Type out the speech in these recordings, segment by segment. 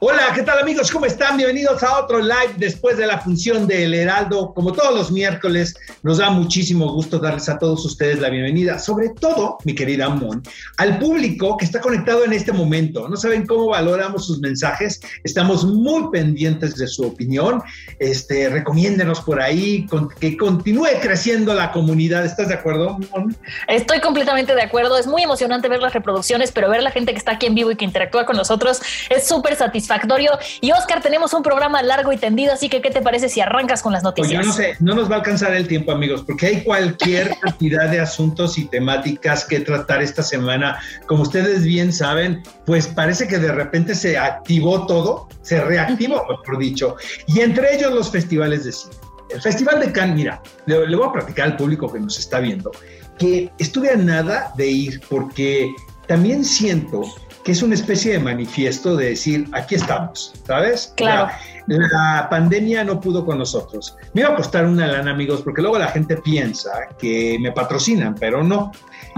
Hola, ¿qué tal amigos? ¿Cómo están? Bienvenidos a otro live después de la función del Heraldo. Como todos los miércoles, nos da muchísimo gusto darles a todos ustedes la bienvenida, sobre todo, mi querida Mon, al público que está conectado en este momento. No saben cómo valoramos sus mensajes, estamos muy pendientes de su opinión. Este, recomiéndenos por ahí, que continúe creciendo la comunidad. ¿Estás de acuerdo, Mon? Estoy completamente de acuerdo. Es muy emocionante ver las reproducciones, pero ver la gente que está aquí en vivo y que interactúa con nosotros es súper satisfactorio satisfactorio. Y Oscar, tenemos un programa largo y tendido, así que ¿qué te parece si arrancas con las noticias? Pues yo no sé, no nos va a alcanzar el tiempo, amigos, porque hay cualquier cantidad de asuntos y temáticas que tratar esta semana. Como ustedes bien saben, pues parece que de repente se activó todo, se reactivó, mejor dicho, y entre ellos los festivales de cine. El Festival de Cannes, mira, le, le voy a platicar al público que nos está viendo, que estuve a nada de ir porque también siento que es una especie de manifiesto de decir, aquí estamos, ¿sabes? Claro. La, pandemia no pudo con nosotros. Me iba a costar una lana, amigos, porque luego la gente piensa que me patrocinan, pero no.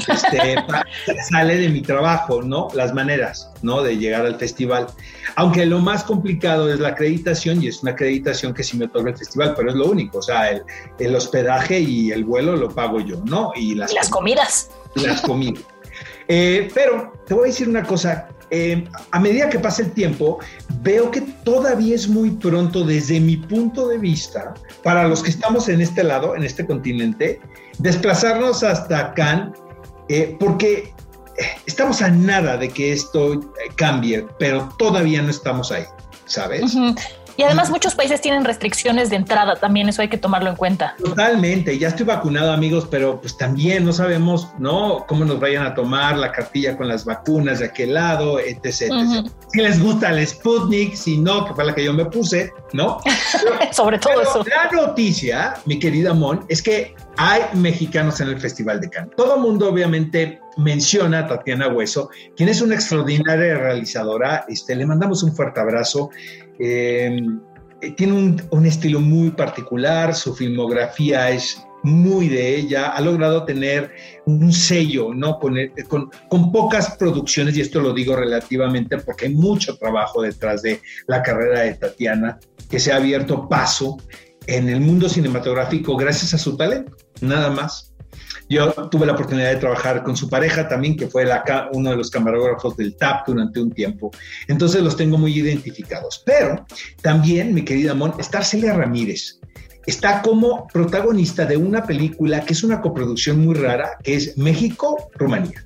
Este, sale de mi trabajo, ¿no? Las maneras, ¿no? De llegar al festival. Aunque lo más complicado es la acreditación, y es una acreditación que sí me otorga el festival, pero es lo único. O sea, el, hospedaje y el vuelo lo pago yo, ¿no? Y las, las comidas. Las comidas. Eh, pero te voy a decir una cosa, eh, a medida que pasa el tiempo, veo que todavía es muy pronto desde mi punto de vista, para los que estamos en este lado, en este continente, desplazarnos hasta Cannes, eh, porque estamos a nada de que esto cambie, pero todavía no estamos ahí, ¿sabes? Y además muchos países tienen restricciones de entrada, también eso hay que tomarlo en cuenta. Totalmente, ya estoy vacunado amigos, pero pues también no sabemos, ¿no? Cómo nos vayan a tomar la cartilla con las vacunas de aquel lado, etc. Si les gusta el Sputnik, si no, que fue la que yo me puse, ¿no? Sobre todo eso. La noticia, mi querida Mon, es que hay mexicanos en el Festival de Cannes. Todo el mundo obviamente menciona a Tatiana Hueso, quien es una extraordinaria realizadora. Este, le mandamos un fuerte abrazo. Eh, tiene un, estilo muy particular, su filmografía es muy de ella, ha logrado tener un sello, ¿no? Eh, con, pocas producciones, y esto lo digo relativamente porque hay mucho trabajo detrás de la carrera de Tatiana, que se ha abierto paso en el mundo cinematográfico gracias a su talento, nada más. Yo tuve la oportunidad de trabajar con su pareja también, que fue la, uno de los camarógrafos del TAP durante un tiempo. Entonces los tengo muy identificados. Pero también, mi querida Mon, está Celia Ramírez. Está como protagonista de una película que es una coproducción muy rara, que es México-Rumanía.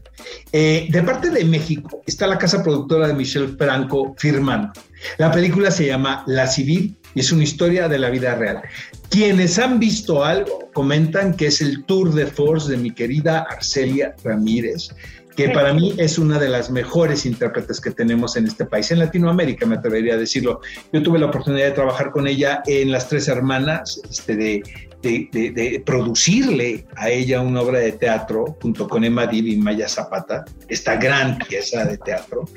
Eh, de parte de México está la casa productora de Michelle Franco firmando. La película se llama La Civil y es una historia de la vida real. Quienes han visto algo comentan que es el tour de force de mi querida Arcelia Ramírez, que para mí es una de las mejores intérpretes que tenemos en este país, en Latinoamérica, me atrevería a decirlo. Yo tuve la oportunidad de trabajar con ella en Las Tres Hermanas, este, de, de, producirle a ella una obra de teatro junto con Emma Dib y Maya Zapata, esta gran pieza de teatro,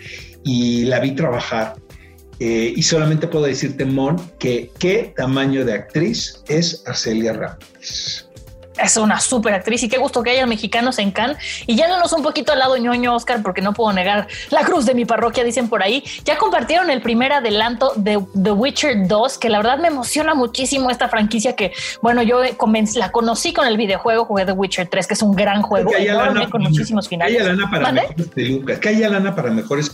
y la vi trabajar eh, y solamente puedo decirte, Mon, que qué tamaño de actriz es Arcelia Ramírez es una súper actriz y qué gusto que haya mexicanos en Cannes. Y yéndonos un poquito al lado ñoño, Oscar, porque no puedo negar la cruz de mi parroquia, dicen por ahí. Ya compartieron el primer adelanto de The Witcher 2, que la verdad me emociona muchísimo esta franquicia que, bueno, yo la conocí con el videojuego, jugué The Witcher 3, que es un gran juego, enorme, con muchísimos finales. Que haya lana para mejores pelucas, que haya lana para mejores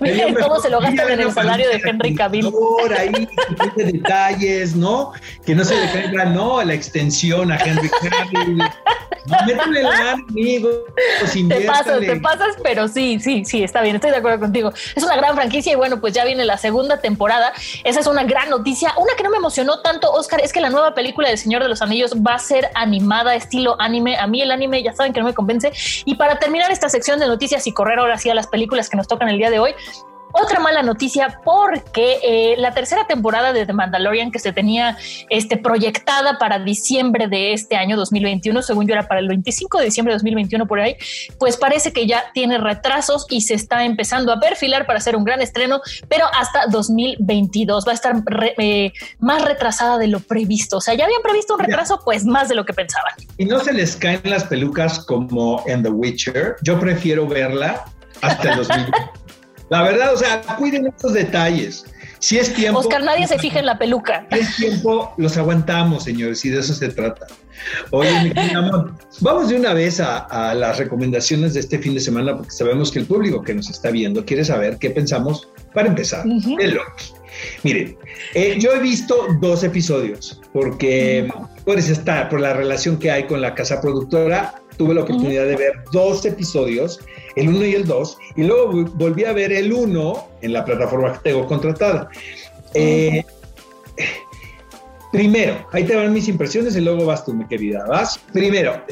Miren, todo se lo gastan en el salario de Henry Cavill. Ahí, detalles, ¿no? Que no se le caiga, no, la extensión a Henry Cavill. Métele la amigo. Te pasas, te pasas, pero sí, sí, sí, está bien, estoy de acuerdo contigo. Es una gran franquicia y bueno, pues ya viene la segunda temporada. Esa es una gran noticia. Una que no me emocionó tanto, Oscar, es que la nueva película del Señor de los Anillos va a ser animada, estilo anime. A mí el anime ya saben que no me convence. Y para terminar esta sección de noticias y correr ahora sí a las películas que nos tocan el día de hoy, otra mala noticia porque eh, la tercera temporada de The Mandalorian que se tenía este, proyectada para diciembre de este año 2021, según yo era para el 25 de diciembre de 2021 por ahí, pues parece que ya tiene retrasos y se está empezando a perfilar para hacer un gran estreno, pero hasta 2022 va a estar eh, más retrasada de lo previsto. O sea, ya habían previsto un retraso, pues más de lo que pensaban. Y no se les caen las pelucas como en The Witcher. Yo prefiero verla hasta el 2022. La verdad, o sea, cuiden estos detalles. Si es tiempo. Oscar, nadie se fija en la peluca. Si es tiempo, los aguantamos, señores, y de eso se trata. Oye, mi amor, vamos de una vez a, las recomendaciones de este fin de semana, porque sabemos que el público que nos está viendo quiere saber qué pensamos para empezar. Miren, eh, yo he visto dos episodios, porque por, está, por la relación que hay con la casa productora, tuve la oportunidad de ver dos episodios, el uno y el dos, y luego volví a ver el uno en la plataforma que tengo contratada. Eh, primero, ahí te van mis impresiones y luego vas tú, mi querida. Vas. Primero,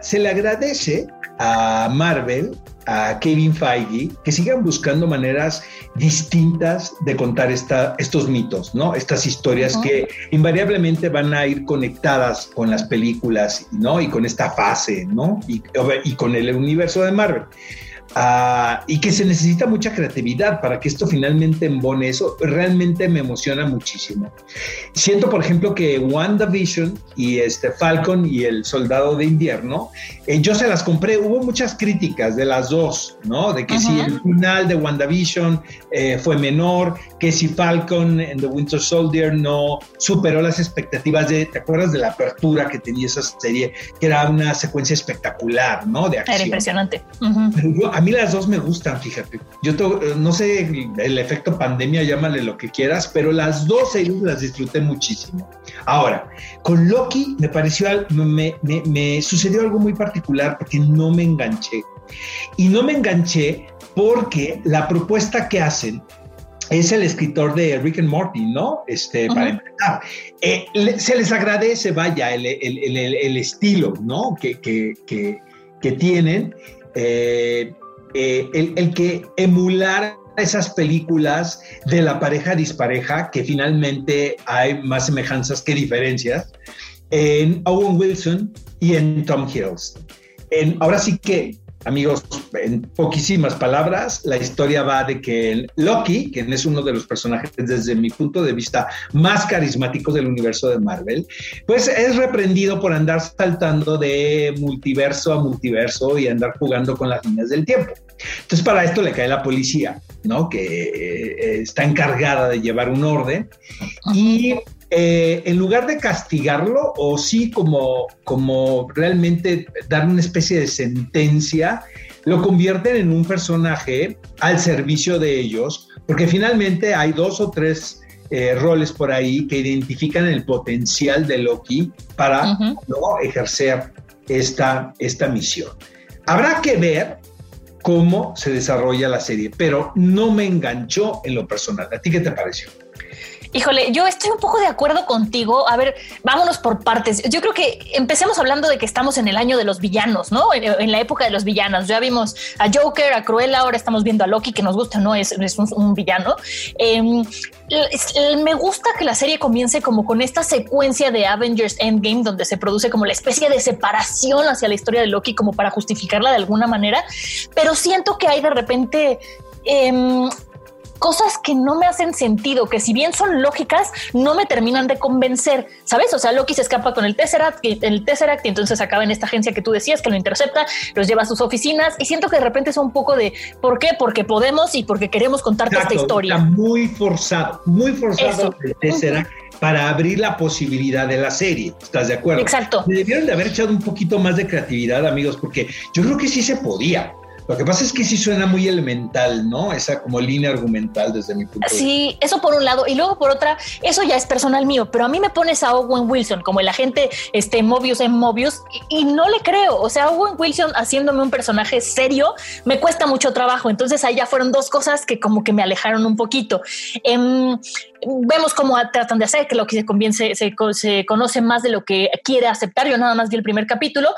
se le agradece a Marvel, a Kevin Feige, que sigan buscando maneras distintas de contar esta, estos mitos, ¿no? Estas historias que invariablemente van a ir conectadas con las películas, ¿no? Y con esta fase, ¿no? Y, y con el universo de Marvel. Ah, y que se necesita mucha creatividad para que esto finalmente embone eso, realmente me emociona muchísimo. Siento, por ejemplo, que WandaVision y este Falcon y el Soldado de Invierno, eh, yo se las compré, hubo muchas críticas de las dos, ¿no? De que si el final de WandaVision eh, fue menor, que si Falcon en The Winter Soldier no superó las expectativas de, ¿te acuerdas de la apertura que tenía esa serie? Que era una secuencia espectacular, ¿no? De acción. Era impresionante a mí las dos me gustan, fíjate. Yo eh, no sé el efecto pandemia, llámale lo que quieras, pero las dos series las disfruté muchísimo. Ahora, con Loki me pareció, me, me sucedió algo muy particular porque no me enganché. Y no me enganché porque la propuesta que hacen es el escritor de Rick and Morty, ¿no? Este, para empezar. Eh, se les agradece, vaya, el, el, el, estilo, ¿no? Que, que, que, que tienen. Eh, eh, el, que emular esas películas de la pareja dispareja, que finalmente hay más semejanzas que diferencias, en Owen Wilson y en Tom Hiddleston. En, ahora sí que Amigos, en poquísimas palabras, la historia va de que Loki, quien es uno de los personajes desde mi punto de vista más carismáticos del universo de Marvel, pues es reprendido por andar saltando de multiverso a multiverso y andar jugando con las líneas del tiempo. Entonces para esto le cae la policía, ¿no? Que eh, está encargada de llevar un orden y eh, en lugar de castigarlo o sí como, como realmente dar una especie de sentencia, lo convierten en un personaje al servicio de ellos, porque finalmente hay dos o tres eh, roles por ahí que identifican el potencial de Loki para ejercer esta, esta misión. Habrá que ver cómo se desarrolla la serie, pero no me enganchó en lo personal. ¿A ti qué te pareció? Híjole, yo estoy un poco de acuerdo contigo. A ver, vámonos por partes. Yo creo que empecemos hablando de que estamos en el año de los villanos, ¿no? En, la época de los villanos. Ya vimos a Joker, a Cruella, ahora estamos viendo a Loki, que nos gusta, no es, un, villano. Em, me gusta que la serie comience como con esta secuencia de Avengers Endgame, donde se produce como la especie de separación hacia la historia de Loki, como para justificarla de alguna manera. Pero siento que hay de repente eh, cosas que no me hacen sentido, que si bien son lógicas, no me terminan de convencer, ¿sabes? O sea, Loki se escapa con el Tesseract, el Tesseract y entonces acaba en esta agencia que tú decías que lo intercepta, los lleva a sus oficinas y siento que de repente es un poco de ¿por qué? Porque podemos y porque queremos contarte esta historia. Está muy forzado, muy forzado el Tesseract. para abrir la posibilidad de la serie. ¿Estás de acuerdo? Exacto. Me debieron de haber echado un poquito más de creatividad, amigos, porque yo creo que sí se podía. Lo que pasa es que sí suena muy elemental, ¿no? Esa como línea argumental desde mi punto de vista. Sí, eso por un lado. Y luego por otra, eso ya es personal mío, pero a mí me pones a Owen Wilson como el agente este, Mobius en Mobius y, no le creo. O sea, Owen Wilson haciéndome un personaje serio me cuesta mucho trabajo. Entonces ahí ya fueron dos cosas que como que me alejaron un poquito. Em, vemos cómo tratan de hacer que lo que se conviene se, se, conoce más de lo que quiere aceptar. Yo nada más vi el primer capítulo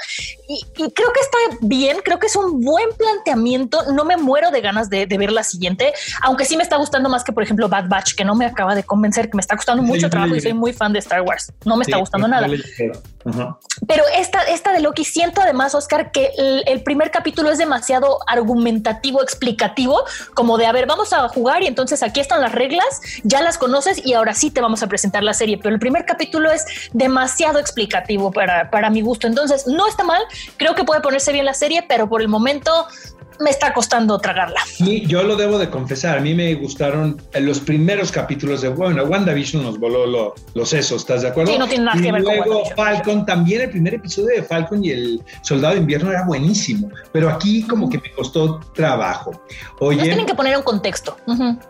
y, creo que está bien. Creo que es un buen planteamiento. No me muero de ganas de, ver la siguiente, aunque sí me está gustando más que, por ejemplo, Bad Batch, que no me acaba de convencer, que me está costando mucho trabajo y soy muy fan de Star Wars. No me está gustando nada. Pero esta, esta de Loki, siento además, Oscar, que el, primer capítulo es demasiado argumentativo, explicativo, como de, a ver, vamos a jugar y entonces aquí están las reglas, ya las conoces y ahora sí te vamos a presentar la serie. Pero el primer capítulo es demasiado explicativo para, para mi gusto. Entonces, no está mal, creo que puede ponerse bien la serie, pero por el momento me está costando tragarla. Yo lo debo de confesar, a mí me gustaron los primeros capítulos de, bueno, WandaVision nos voló los sesos, ¿estás de acuerdo? Sí, no tiene nada que ver luego Falcon, también el primer episodio de Falcon y el Soldado de Invierno era buenísimo, pero aquí como que me costó trabajo. Oye, nos tienen que poner un contexto.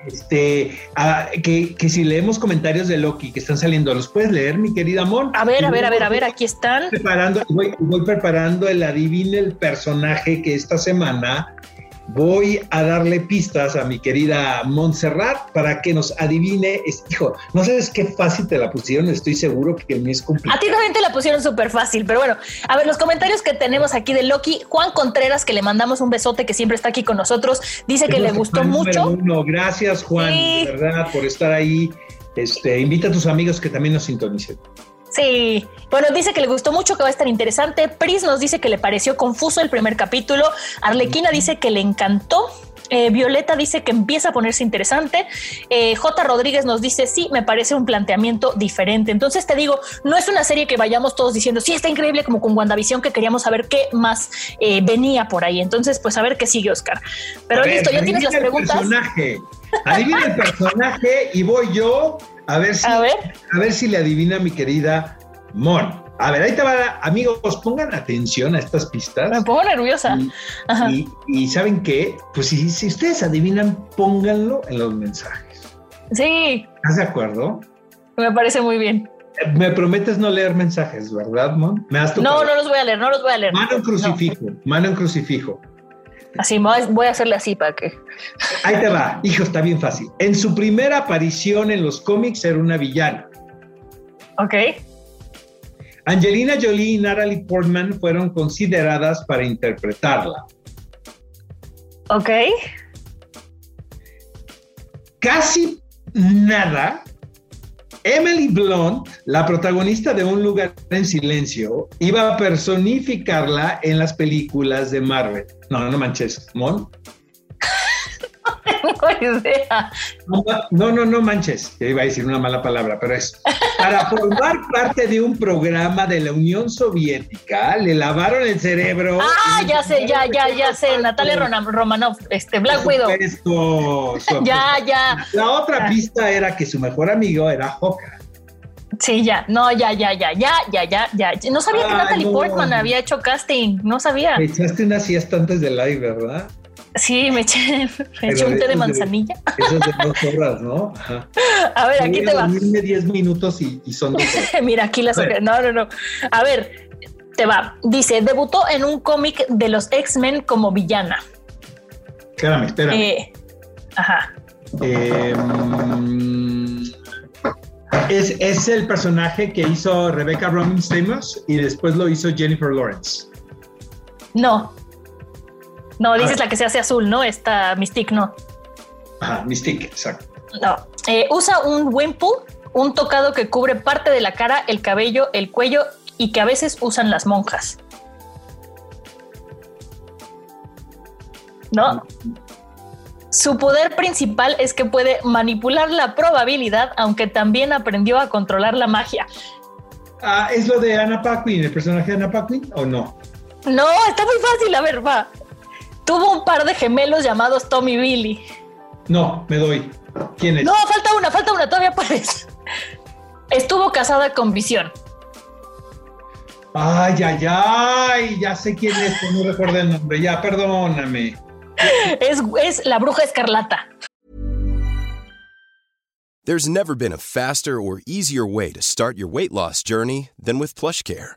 Este, ah, que, que, si leemos comentarios de Loki que están saliendo, ¿los puedes leer, mi querida Amor? A ver, a ver, a ver, a ver, aquí están. Preparando, voy, voy preparando el adivine el personaje que esta semana voy a darle pistas a mi querida Montserrat para que nos adivine. Hijo, no sabes qué fácil te la pusieron, estoy seguro que me es complicado. A ti también te la pusieron súper fácil, pero bueno, a ver, los comentarios que tenemos aquí de Loki, Juan Contreras, que le mandamos un besote, que siempre está aquí con nosotros, dice que le gustó mucho. Gracias, Juan, de verdad, por estar ahí. Este, invita a tus amigos que también nos sintonicen. Sí, bueno, dice que le gustó mucho, que va a estar interesante. Pris nos dice que le pareció confuso el primer capítulo. Arlequina dice que le encantó. Eh, Violeta dice que empieza a ponerse interesante. Eh, J. Rodríguez nos dice, sí, me parece un planteamiento diferente. Entonces te digo, no es una serie que vayamos todos diciendo, sí, está increíble como con WandaVision, que queríamos saber qué más eh, venía por ahí. Entonces, pues a ver qué sigue, Oscar. Pero listo, ya tienes las preguntas. Personaje. Adivina el personaje y voy yo a ver si, a ver. si le adivina mi querida Mon. A ver, ahí te va, amigos, pongan atención a estas pistas. Me pongo nerviosa. Y, ¿saben qué? Pues si, si, ustedes adivinan, pónganlo en los mensajes. Sí. ¿Estás de acuerdo? Me parece muy bien. Me prometes no leer mensajes, ¿verdad, Mon? ¿Me no, no los voy a leer, no los voy a leer. Mano en crucifijo, mano en crucifijo. Así, voy a hacerle así para que. Ahí te va, hijo, está bien fácil. En su primera aparición en los cómics era una villana. Ok. Angelina Jolie y Natalie Portman fueron consideradas para interpretarla. Ok. Casi nada Emily Blunt, la protagonista de Un lugar en silencio, iba a personificarla en las películas de Marvel. No, no manches, Mon. No idea. No, no, no manches. Yo iba a decir una mala palabra, pero es para formar parte de un programa de la Unión Soviética. Le lavaron el cerebro. Ah, ya sé, ya, ya, ya sé. Natalia Romanov, este Black Widow. Esto, ya, ya. La otra pista era que su mejor amigo era Hawkeye. Sí, ya, no, ya, ya, ya, ya, ya, ya, ya. No sabía que Natalie Portman había hecho casting, no sabía. Echaste una siesta antes del live, ¿verdad? Sí, me eché, un té de manzanilla. Eso es de dos horas, ¿no? A ver, aquí te va. dormirme 10 minutos y, son Mira, aquí las... No, no, no. A ver, te va. Dice, debutó en un cómic de los X-Men como villana. Espérame, espérame. Eh, ajá. Eh, es, es, el personaje que hizo Rebecca Roman Stamos y después lo hizo Jennifer Lawrence. No. No, dices la que se hace azul, ¿no? Esta Mystique, no. Ajá, Mystique, exacto. No. Eh, usa un wimple, un tocado que cubre parte de la cara, el cabello, el cuello y que a veces usan las monjas. ¿No? Su poder principal es que puede manipular la probabilidad, aunque también aprendió a controlar la magia. Ah, ¿Es lo de Anna Paquin, el personaje de Anna Paquin o no? No, está muy fácil, a ver, va. Tuvo un par de gemelos llamados Tommy y Billy. No, me doy. ¿Quién es? No, falta una, falta una, todavía puedes. Estuvo casada con Visión. Ay, ay, ay, ya sé quién es, no recuerdo el nombre, ya, perdóname. es, es la bruja escarlata. There's never been a faster or easier way to start your weight loss journey than with PlushCare.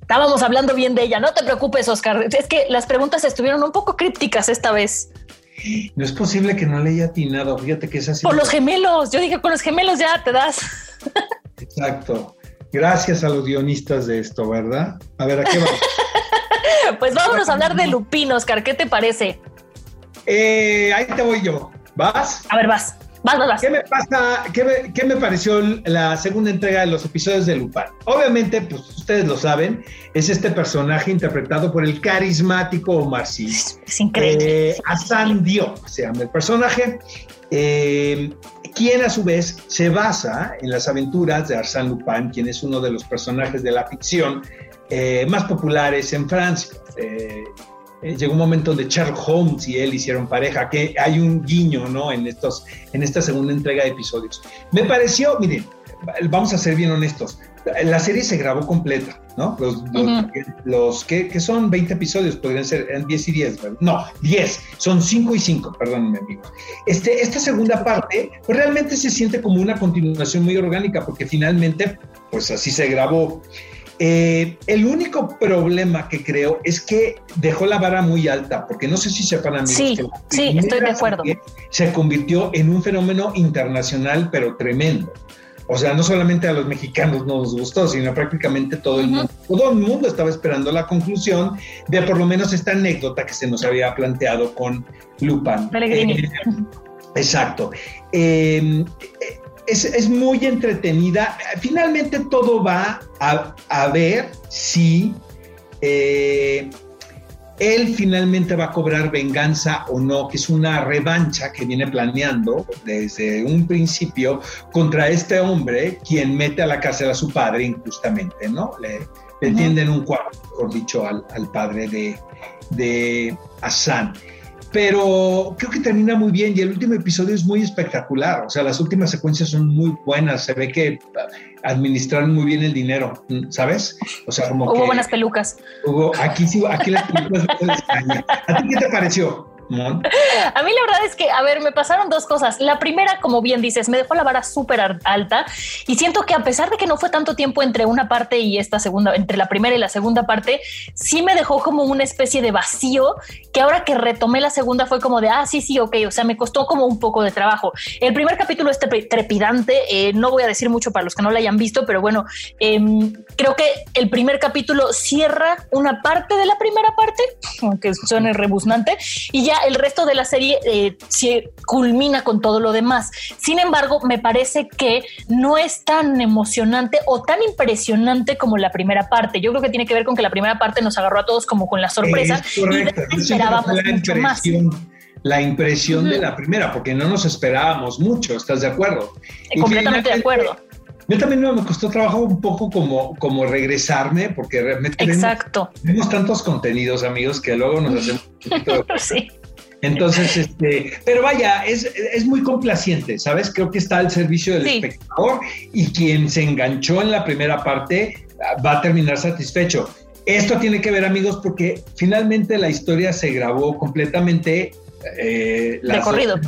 Estábamos hablando bien de ella, no te preocupes, Oscar. Es que las preguntas estuvieron un poco crípticas esta vez. No es posible que no le haya atinado. Fíjate que es así. Por los gemelos. Yo dije, con los gemelos ya te das. Exacto. Gracias a los guionistas de esto, ¿verdad? A ver, ¿a qué vamos? pues vámonos a hablar de Lupin, Oscar. ¿Qué te parece? Eh, ahí te voy yo. ¿Vas? A ver, vas. Vas, vas, vas. ¿Qué me pasa? Qué me, pareció la segunda entrega de los episodios de Lupin? Obviamente, pues ustedes lo saben, es este personaje interpretado por el carismático Omar Sy. Es increíble. Eh, Hassan Diop se llama el personaje. Eh, quien a su vez se basa en las aventuras de Arsène Lupin, quien es uno de los personajes de la ficción eh, más populares en Francia. Eh, llegó un momento donde Sherlock Holmes y él hicieron pareja, que hay un guiño, ¿no? En, estos, en esta segunda entrega de episodios. Me pareció, miren, vamos a ser bien honestos, la serie se grabó completa, ¿no? Los, que, son 20 episodios, podrían ser 10 y 10, no, 10, son 5 y 5, perdónenme, amigo. Este, esta segunda parte, pues realmente se siente como una continuación muy orgánica, porque finalmente, pues así se grabó. Eh, el único problema que creo es que dejó la vara muy alta, porque no sé si sepan amigos. Sí, sí, estoy de acuerdo. Se convirtió en un fenómeno internacional, pero tremendo. O sea, no solamente a los mexicanos nos gustó, sino prácticamente todo el mundo. Todo el mundo estaba esperando la conclusión de por lo menos esta anécdota que se nos había planteado con Lupin. Eh, exacto. Eh, es, muy entretenida. Finalmente todo va a, ver si eh, él finalmente va a cobrar venganza o no, que es una revancha que viene planeando desde un principio contra este hombre, quien mete a la cárcel a su padre injustamente, ¿no? Le, le un cuarto, mejor dicho, al, padre de, de Hassan pero creo que termina muy bien y el último episodio es muy espectacular. O sea, las últimas secuencias son muy buenas. Se ve que administraron muy bien el dinero, ¿sabes? O sea, como hubo buenas pelucas. Hubo, aquí sí, aquí las pelucas de España. ¿A ti qué te pareció? A mí la verdad es que, a ver, me pasaron dos cosas. La primera, como bien dices, me dejó la vara súper alta y siento que a pesar de que no fue tanto tiempo entre una parte y esta segunda, entre la primera y la segunda parte, sí me dejó como una especie de vacío que ahora que retomé la segunda fue como de, ah, sí, sí, ok, o sea, me costó como un poco de trabajo. El primer capítulo es trepidante, eh, no voy a decir mucho para los que no lo hayan visto, pero bueno, em, creo que el primer capítulo cierra una parte de la primera parte, aunque suene rebuznante, y ya el resto de la serie eh, se culmina con todo lo demás. Sin embargo, me parece que no es tan emocionante o tan impresionante como la primera parte. Yo creo que tiene que ver con que la primera parte nos agarró a todos como con la sorpresa y esperábamos mucho más la impresión de la primera, porque no nos esperábamos mucho, ¿estás de acuerdo? completamente de acuerdo. Yo también me costó trabajo un poco como, como regresarme, porque realmente Exacto. Tenemos, tantos contenidos, amigos, que luego nos hacemos sí. Entonces, este, pero vaya, es, es, muy complaciente, ¿sabes? Creo que está al servicio del espectador y quien se enganchó en la primera parte va a terminar satisfecho. Esto tiene que ver, amigos, porque finalmente la historia se grabó completamente eh, de corrido.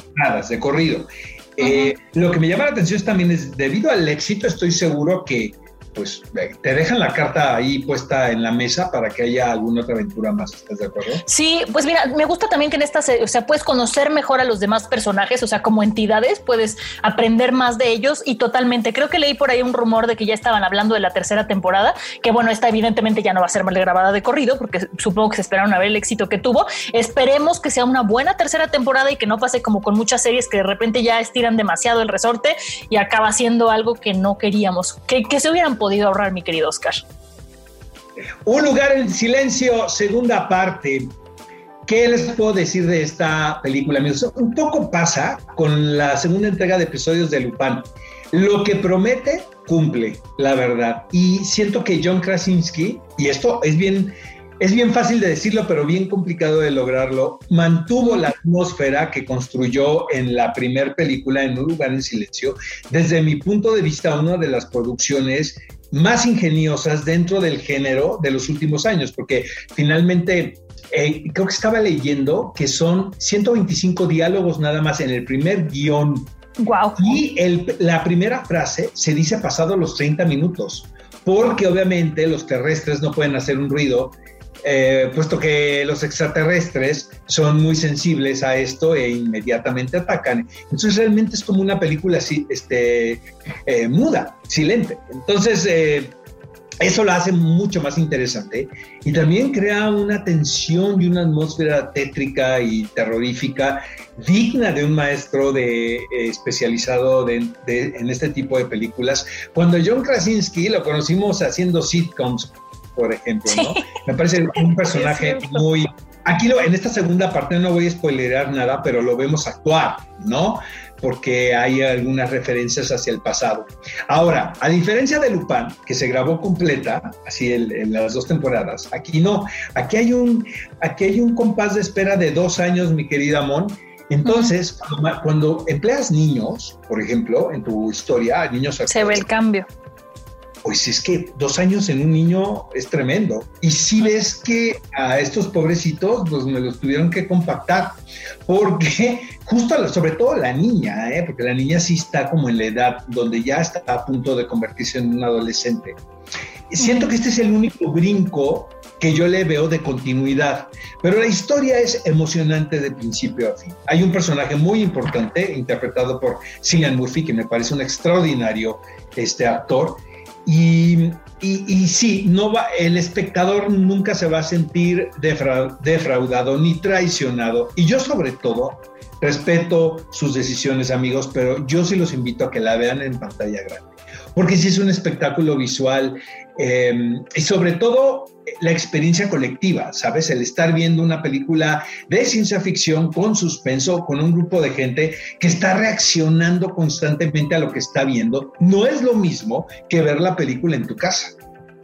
de corrido. Eh, lo que me llama la atención también es, debido al éxito, estoy seguro que pues te dejan la carta ahí puesta en la mesa para que haya alguna otra aventura más, ¿estás de acuerdo? Sí, pues mira, me gusta también que en esta, o sea, puedes conocer mejor a los demás personajes, o sea, como entidades, puedes aprender más de ellos y totalmente, creo que leí por ahí un rumor de que ya estaban hablando de la tercera temporada, que bueno, esta evidentemente ya no va a ser mal grabada de corrido, porque supongo que se esperaron a ver el éxito que tuvo. Esperemos que sea una buena tercera temporada y que no pase como con muchas series que de repente ya estiran demasiado el resorte y acaba siendo algo que no queríamos, que, que se hubieran podido ahorrar, mi querido Oscar. Un lugar en silencio, segunda parte. ¿Qué les puedo decir de esta película, amigos? Un poco pasa con la segunda entrega de episodios de Lupin. Lo que promete, cumple, la verdad. Y siento que John Krasinski, y esto es bien, es bien fácil de decirlo, pero bien complicado de lograrlo, mantuvo la atmósfera que construyó en la primera película, en Un lugar en silencio. Desde mi punto de vista, una de las producciones más ingeniosas dentro del género de los últimos años, porque finalmente eh, creo que estaba leyendo que son 125 diálogos nada más en el primer guion. Wow. Y la primera frase se dice pasado los 30 minutos, porque obviamente los terrestres no pueden hacer un ruido eh, puesto que los extraterrestres son muy sensibles a esto e inmediatamente atacan. Entonces realmente es como una película este, eh, muda, silente. Entonces eh, eso lo hace mucho más interesante y también crea una tensión y una atmósfera tétrica y terrorífica digna de un maestro de, especializado en este tipo de películas. Cuando John Krasinski lo conocimos haciendo sitcoms por ejemplo, ¿no? Me parece un personaje muy... Aquí lo, en esta segunda parte no voy a spoilerar nada, pero lo vemos actuar, ¿no? Porque hay algunas referencias hacia el pasado. Ahora, a diferencia de Lupin, que se grabó completa, así en, las dos temporadas, aquí no. Aquí hay, un, aquí hay un compás de espera de dos años, mi querida Mon, entonces, cuando, empleas niños, por ejemplo, en tu historia, niños... Se ve el cambio pues es que dos años en un niño es tremendo. Y si ves que a estos pobrecitos, pues me los tuvieron que compactar, porque justo, sobre todo la niña, ¿eh? porque la niña sí está como en la edad donde ya está a punto de convertirse en un adolescente. Siento que este es el único brinco que yo le veo de continuidad, pero la historia es emocionante de principio a fin. Hay un personaje muy importante interpretado por Cillian Murphy, que me parece un extraordinario este actor, y, y, sí, no va, el espectador nunca se va a sentir defraudado ni traicionado. Y yo sobre todo respeto sus decisiones, amigos, pero yo sí los invito a que la vean en pantalla grande porque sí es un espectáculo visual em, y sobre todo la experiencia colectiva, ¿sabes? El estar viendo una película de ciencia ficción con suspenso, con un grupo de gente que está reaccionando constantemente a lo que está viendo, no es lo mismo que ver la película en tu casa.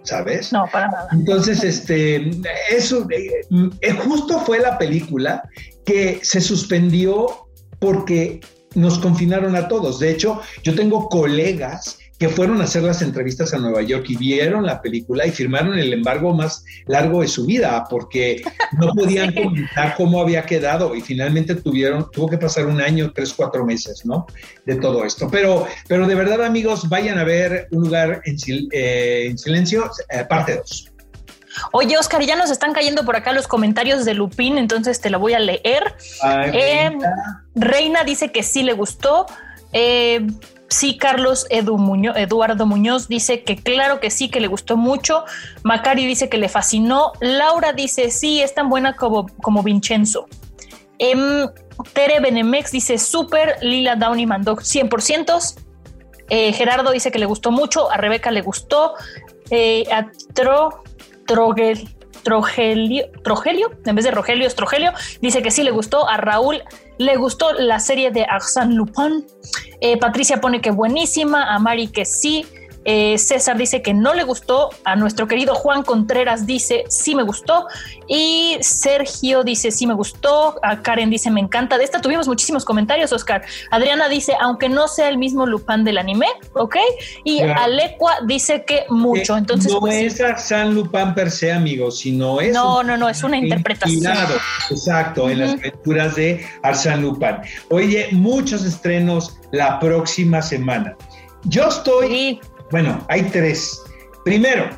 ¿Sabes? No, para nada. Entonces, este, eso, eh, eh, justo fue la película que se suspendió porque nos confinaron a todos. De hecho, yo tengo colegas que fueron a hacer las entrevistas a Nueva York y vieron la película y firmaron el embargo más largo de su vida porque no podían comentar cómo había quedado y finalmente tuvieron, tuvo que pasar un año, tres, cuatro meses, ¿no? De todo esto. Pero, pero de verdad, amigos, vayan a ver un lugar en, eh, silencio, eh, parte 2. Oye, Oscar, ya nos están cayendo por acá los comentarios de Lupín, entonces te lo voy a leer. Eh, Reina dice que sí le gustó. Eh, sí, Carlos Eduardo Muñoz dice que claro que sí, que le gustó mucho. Macari dice que le fascinó. Laura dice sí, es tan buena como, como Vincenzo. Em, Tere Benemex dice súper. Lila Downey mandó 100%. Eh, Gerardo dice que le gustó mucho. A Rebeca le gustó. Eh, a Tro, Trogel, Trogelio, Trogelio, en vez de Rogelio es Trogelio, dice que sí le gustó. A Raúl le gustó la serie de Arsène Lupin. Eh, Patricia pone que buenísima. A Mari que sí. Eh, César dice que no le gustó. A nuestro querido Juan Contreras dice sí me gustó. Y Sergio dice sí me gustó. A Karen dice me encanta. De esta tuvimos muchísimos comentarios, Oscar. Adriana dice aunque no sea el mismo Lupin del anime, ¿ok? Y Alecua dice que mucho. Entonces, no pues, es San Lupin per se, amigos, sino es. No, no, no, es una interpretación. Exacto, en las lecturas de Arsène Lupin. Oye, muchos estrenos la próxima semana. Yo estoy bueno, hay tres. Primero,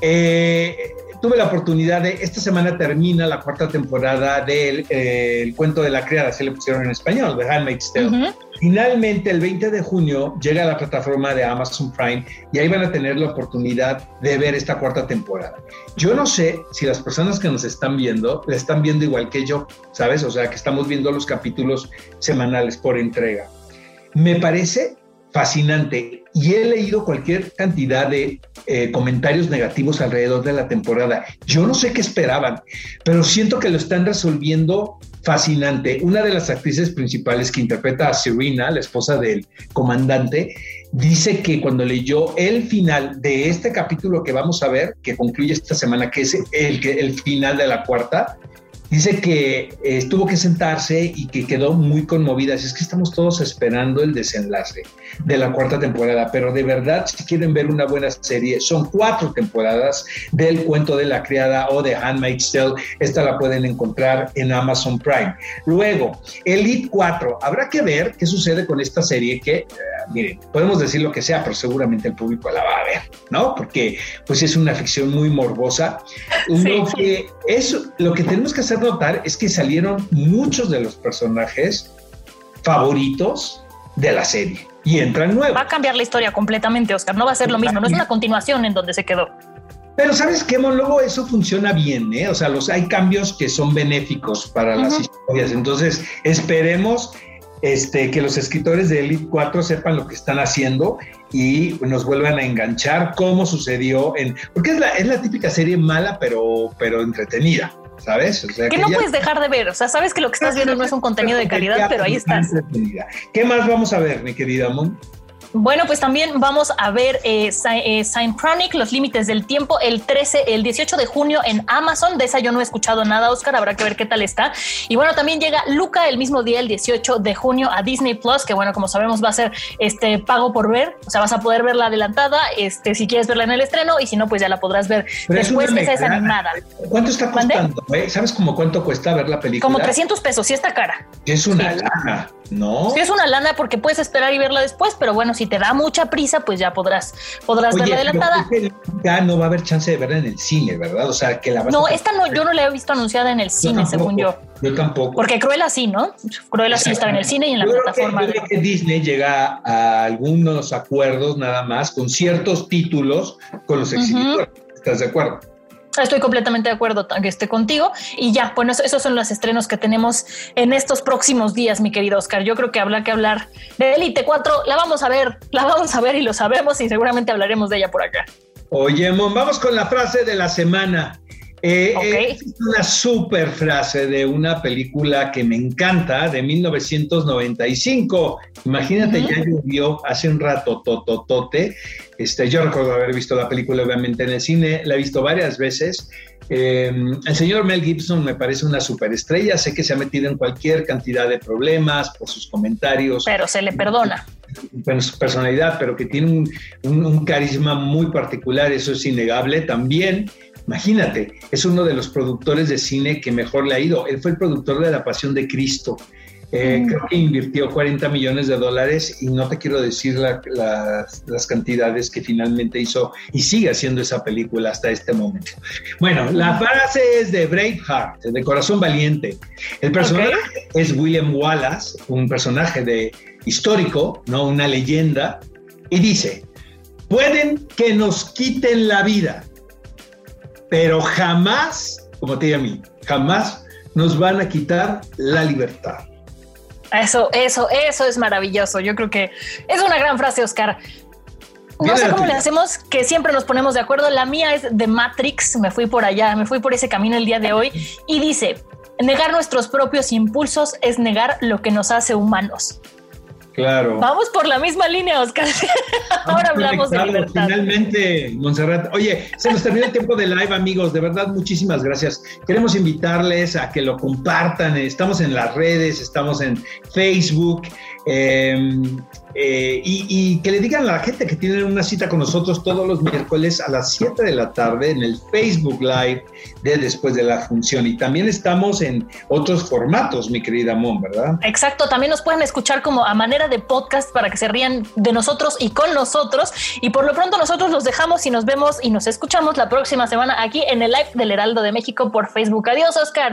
eh, tuve la oportunidad de, esta semana termina la cuarta temporada del eh, cuento de la criada, se le pusieron en español, The Handmaid's Tale. Finalmente, el 20 de junio, llega a la plataforma de Amazon Prime y ahí van a tener la oportunidad de ver esta cuarta temporada. Yo no sé si las personas que nos están viendo la están viendo igual que yo, ¿sabes? O sea, que estamos viendo los capítulos semanales por entrega. Me parece fascinante y he leído cualquier cantidad de eh, comentarios negativos alrededor de la temporada. Yo no sé qué esperaban, pero siento que lo están resolviendo fascinante. Una de las actrices principales que interpreta a Serena, la esposa del comandante, dice que cuando leyó el final de este capítulo que vamos a ver, que concluye esta semana, que es el, el final de la cuarta, Dice que eh, tuvo que sentarse y que quedó muy conmovida. es que estamos todos esperando el desenlace de la cuarta temporada, pero de verdad, si quieren ver una buena serie, son cuatro temporadas del cuento de la criada o de Handmaid's Tale. Esta la pueden encontrar en Amazon Prime. Luego, Elite 4. Habrá que ver qué sucede con esta serie que, eh, miren, podemos decir lo que sea, pero seguramente el público la va a ver, ¿no? Porque pues es una ficción muy morbosa. Lo, que, es, lo que tenemos que hacer notar es que salieron muchos de los personajes favoritos de la serie y entran nuevos. Va a cambiar la historia completamente, Oscar. No va a ser lo mismo. No es una continuación en donde se quedó. Pero sabes qué, luego eso funciona bien, ¿eh? O sea, los, hay cambios que son benéficos para las historias. Entonces, esperemos este, que los escritores de Elite 4 sepan lo que están haciendo y nos vuelvan a enganchar, como sucedió en. Porque es la, es la típica serie mala, pero, pero entretenida. ¿sabes? que, no puedes dejar de ver, o sea, sabes que lo que estás viendo no es un contenido de calidad, pero ahí estás. ¿Qué más vamos a ver, mi querida Mon? Bueno, pues también vamos a ver eh, eh Chronic, Los Límites del Tiempo, el 13, el 18 de junio en Amazon. De esa yo no he escuchado nada, Oscar, habrá que ver qué tal está. Y bueno, también llega Luca el mismo día, el 18 de junio, a Disney Plus, que bueno, como sabemos, va a ser este pago por ver. O sea, vas a poder verla adelantada, este, si quieres verla en el estreno, y si no, pues ya la podrás ver después. Esa es animada. ¿Cuánto está costando? Eh? ¿Sabes como cuánto cuesta ver la película? Como 300 pesos, sí está cara. Es una lana, ¿no? Sí, es una lana porque puedes esperar y verla después, pero bueno, si te da mucha prisa, pues ya podrás, podrás verla adelantada. Ya no va a haber chance de verla en el cine, ¿verdad? O sea, que la No, esta no, yo no la he visto anunciada en el cine, según yo. Yo tampoco. Porque Cruella sí, ¿no? Cruella sí está en el cine y en la plataforma. Que, que Disney llega a algunos acuerdos nada más con ciertos títulos con los exhibidores. ¿Estás de acuerdo? Estoy completamente de acuerdo que esté contigo. Y ya, bueno, esos son los estrenos que tenemos en estos próximos días, mi querido Oscar. Yo creo que habrá que hablar de Elite 4. La vamos a ver, la vamos a ver y lo sabemos y seguramente hablaremos de ella por acá. Oye, Mon, vamos con la frase de la semana. Eh, eh, es una super frase de una película que me encanta, de 1995. Imagínate, ya llovió hace un rato, tototote. Este, yo recuerdo haber visto la película, obviamente, en el cine, la he visto varias veces. Em, el señor Mel Gibson me parece una superestrella, sé que se ha metido en cualquier cantidad de problemas por sus comentarios. Pero se le perdona. Bueno, su personalidad, pero que tiene un, un carisma muy particular, eso es innegable. También Imagínate, es uno de los productores de cine que mejor le ha ido. Él fue el productor de La Pasión de Cristo. Eh, mm. Creo que invirtió 40 millones de dólares y no te quiero decir las cantidades que finalmente hizo y sigue haciendo esa película hasta este momento. Bueno, la frase es de Braveheart, de Corazón Valiente. El personaje es William Wallace, un personaje de histórico, no una leyenda, y dice: Pueden que nos quiten la vida, pero jamás, como te digo a mí, jamás nos van a quitar la libertad. Eso, eso, eso es maravilloso. Yo creo que es una gran frase, Oscar. No sé cómo le hacemos, que siempre nos ponemos de acuerdo. La mía es de Matrix, me fui por allá, me fui por ese camino el día de hoy y dice, negar nuestros propios impulsos es negar lo que nos hace humanos. Claro. Vamos por la misma línea, Oscar. Ahora hablamos de libertad. Finalmente, Montserrat. Oye, se nos termina el tiempo de live, amigos. De verdad, muchísimas gracias. Queremos invitarles a que lo compartan. Estamos en las redes, estamos en Facebook. Em, eh, y, que le digan a la gente que tienen una cita con nosotros todos los miércoles a las 7 de la tarde en el Facebook Live de después de la función. Y también estamos en otros formatos, mi querida Mon, ¿verdad? Exacto, también nos pueden escuchar como a manera de podcast para que se rían de nosotros y con nosotros. Y por lo pronto nosotros los dejamos y nos vemos y nos escuchamos la próxima semana aquí en el live del Heraldo de México por Facebook. Adiós, Oscar.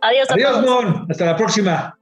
Adiós. Adiós, Mon. Hasta la próxima.